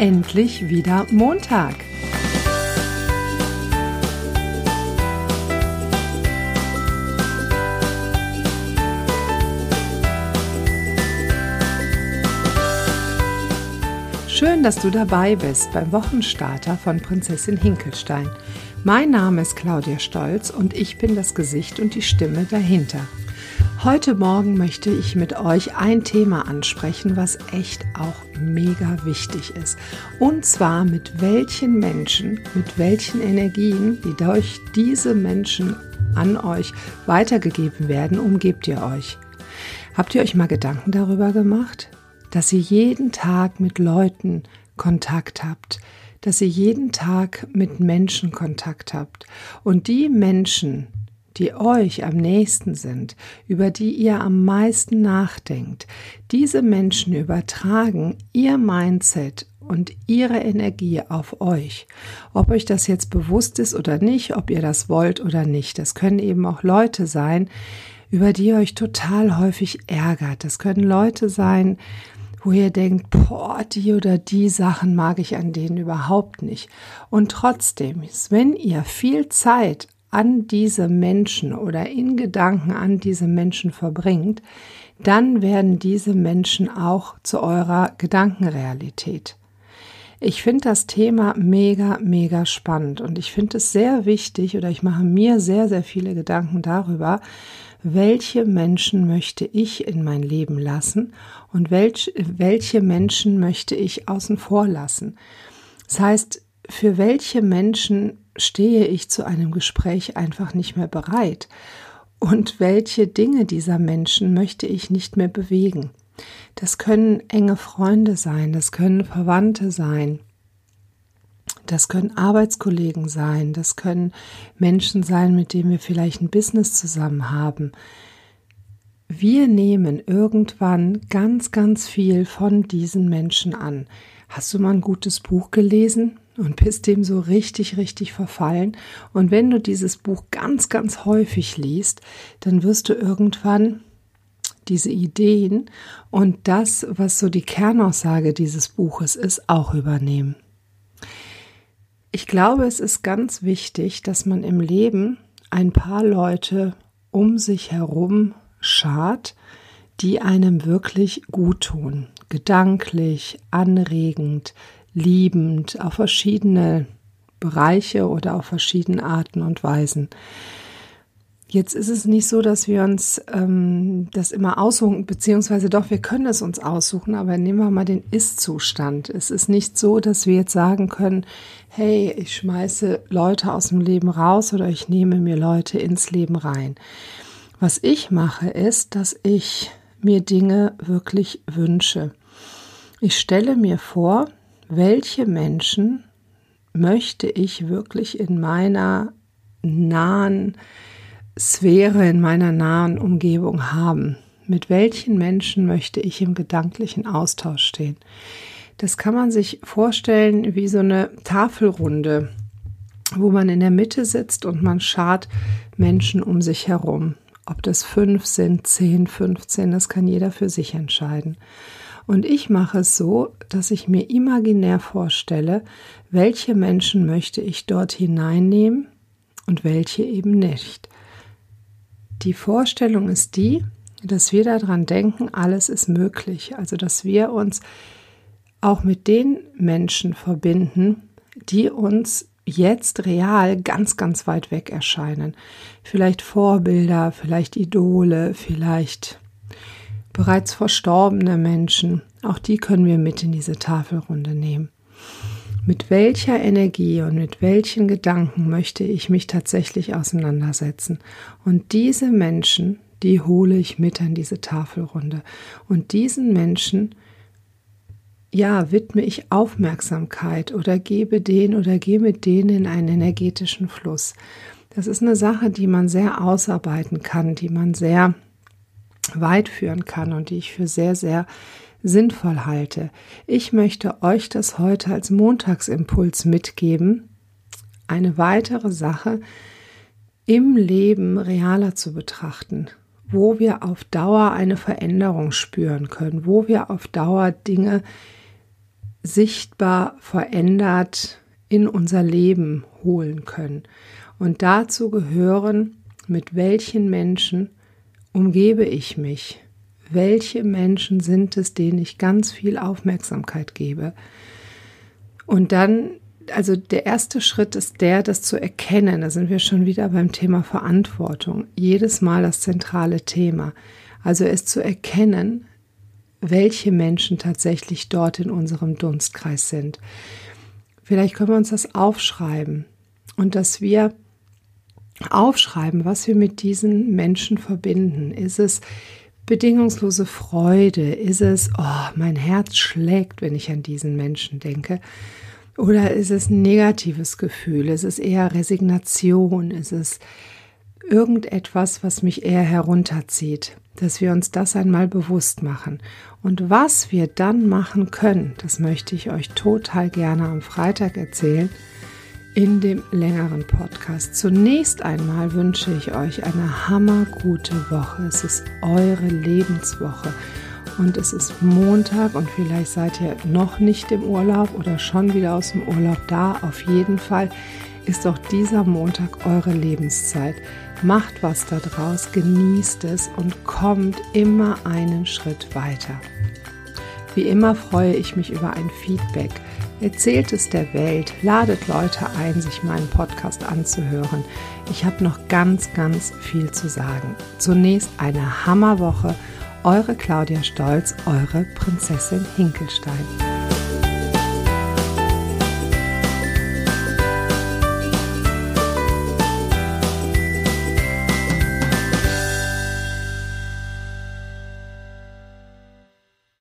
endlich wieder Montag. Schön, dass du dabei bist beim Wochenstarter von Prinzessin Hinkelstein. Mein Name ist Claudia Stolz und ich bin das Gesicht und die Stimme dahinter. Heute Morgen möchte ich mit euch ein Thema ansprechen, was echt auch mega wichtig ist. Und zwar mit welchen Menschen, mit welchen Energien, die durch diese Menschen an euch weitergegeben werden, umgebt ihr euch. Habt ihr euch mal Gedanken darüber gemacht, dass ihr jeden Tag mit Leuten Kontakt habt, dass ihr jeden Tag mit Menschen Kontakt habt und die Menschen, die euch am nächsten sind, über die ihr am meisten nachdenkt, diese Menschen übertragen ihr Mindset und ihre Energie auf euch. Ob euch das jetzt bewusst ist oder nicht, ob ihr das wollt oder nicht. Das können eben auch Leute sein, über die ihr euch total häufig ärgert. Das können Leute sein, wo ihr denkt, boah, die oder die Sachen mag ich an denen überhaupt nicht. Und trotzdem, wenn ihr viel Zeit an diese Menschen oder in Gedanken an diese Menschen verbringt, dann werden diese Menschen auch zu eurer Gedankenrealität. Ich finde das Thema mega, mega spannend und ich finde es sehr wichtig oder ich mache mir sehr, sehr viele Gedanken darüber, welche Menschen möchte ich in mein Leben lassen und welch, welche Menschen möchte ich außen vor lassen. Das heißt, für welche Menschen stehe ich zu einem Gespräch einfach nicht mehr bereit? Und welche Dinge dieser Menschen möchte ich nicht mehr bewegen? Das können enge Freunde sein, das können Verwandte sein, das können Arbeitskollegen sein, das können Menschen sein, mit denen wir vielleicht ein Business zusammen haben. Wir nehmen irgendwann ganz, ganz viel von diesen Menschen an. Hast du mal ein gutes Buch gelesen? Und bist dem so richtig, richtig verfallen. Und wenn du dieses Buch ganz, ganz häufig liest, dann wirst du irgendwann diese Ideen und das, was so die Kernaussage dieses Buches ist, auch übernehmen. Ich glaube, es ist ganz wichtig, dass man im Leben ein paar Leute um sich herum schart, die einem wirklich gut tun, gedanklich, anregend, liebend auf verschiedene Bereiche oder auf verschiedene Arten und Weisen. Jetzt ist es nicht so, dass wir uns ähm, das immer aussuchen, beziehungsweise doch, wir können es uns aussuchen, aber nehmen wir mal den Ist-Zustand. Es ist nicht so, dass wir jetzt sagen können, hey, ich schmeiße Leute aus dem Leben raus oder ich nehme mir Leute ins Leben rein. Was ich mache, ist, dass ich mir Dinge wirklich wünsche. Ich stelle mir vor, welche Menschen möchte ich wirklich in meiner nahen Sphäre, in meiner nahen Umgebung haben? Mit welchen Menschen möchte ich im gedanklichen Austausch stehen? Das kann man sich vorstellen wie so eine Tafelrunde, wo man in der Mitte sitzt und man schart Menschen um sich herum. Ob das fünf sind, zehn, 15, das kann jeder für sich entscheiden. Und ich mache es so, dass ich mir imaginär vorstelle, welche Menschen möchte ich dort hineinnehmen und welche eben nicht. Die Vorstellung ist die, dass wir daran denken, alles ist möglich. Also dass wir uns auch mit den Menschen verbinden, die uns jetzt real ganz, ganz weit weg erscheinen. Vielleicht Vorbilder, vielleicht Idole, vielleicht bereits verstorbene Menschen, auch die können wir mit in diese Tafelrunde nehmen. Mit welcher Energie und mit welchen Gedanken möchte ich mich tatsächlich auseinandersetzen? Und diese Menschen, die hole ich mit an diese Tafelrunde. Und diesen Menschen, ja, widme ich Aufmerksamkeit oder gebe den oder gehe mit denen in einen energetischen Fluss. Das ist eine Sache, die man sehr ausarbeiten kann, die man sehr weit führen kann und die ich für sehr, sehr sinnvoll halte. Ich möchte euch das heute als Montagsimpuls mitgeben, eine weitere Sache im Leben realer zu betrachten, wo wir auf Dauer eine Veränderung spüren können, wo wir auf Dauer Dinge sichtbar verändert in unser Leben holen können. Und dazu gehören, mit welchen Menschen umgebe ich mich? Welche Menschen sind es, denen ich ganz viel Aufmerksamkeit gebe? Und dann, also der erste Schritt ist der, das zu erkennen. Da sind wir schon wieder beim Thema Verantwortung. Jedes Mal das zentrale Thema. Also es zu erkennen, welche Menschen tatsächlich dort in unserem Dunstkreis sind. Vielleicht können wir uns das aufschreiben und dass wir aufschreiben, was wir mit diesen Menschen verbinden. Ist es bedingungslose Freude? Ist es, oh, mein Herz schlägt, wenn ich an diesen Menschen denke? Oder ist es ein negatives Gefühl? Ist es eher Resignation? Ist es irgendetwas, was mich eher herunterzieht? Dass wir uns das einmal bewusst machen. Und was wir dann machen können, das möchte ich euch total gerne am Freitag erzählen in dem längeren Podcast. Zunächst einmal wünsche ich euch eine hammergute Woche. Es ist eure Lebenswoche und es ist Montag und vielleicht seid ihr noch nicht im Urlaub oder schon wieder aus dem Urlaub da. Auf jeden Fall ist auch dieser Montag eure Lebenszeit. Macht was daraus, genießt es und kommt immer einen Schritt weiter. Wie immer freue ich mich über ein Feedback. Erzählt es der Welt, ladet Leute ein, sich meinen Podcast anzuhören. Ich habe noch ganz, ganz viel zu sagen. Zunächst eine Hammerwoche. Eure Claudia Stolz, eure Prinzessin Hinkelstein.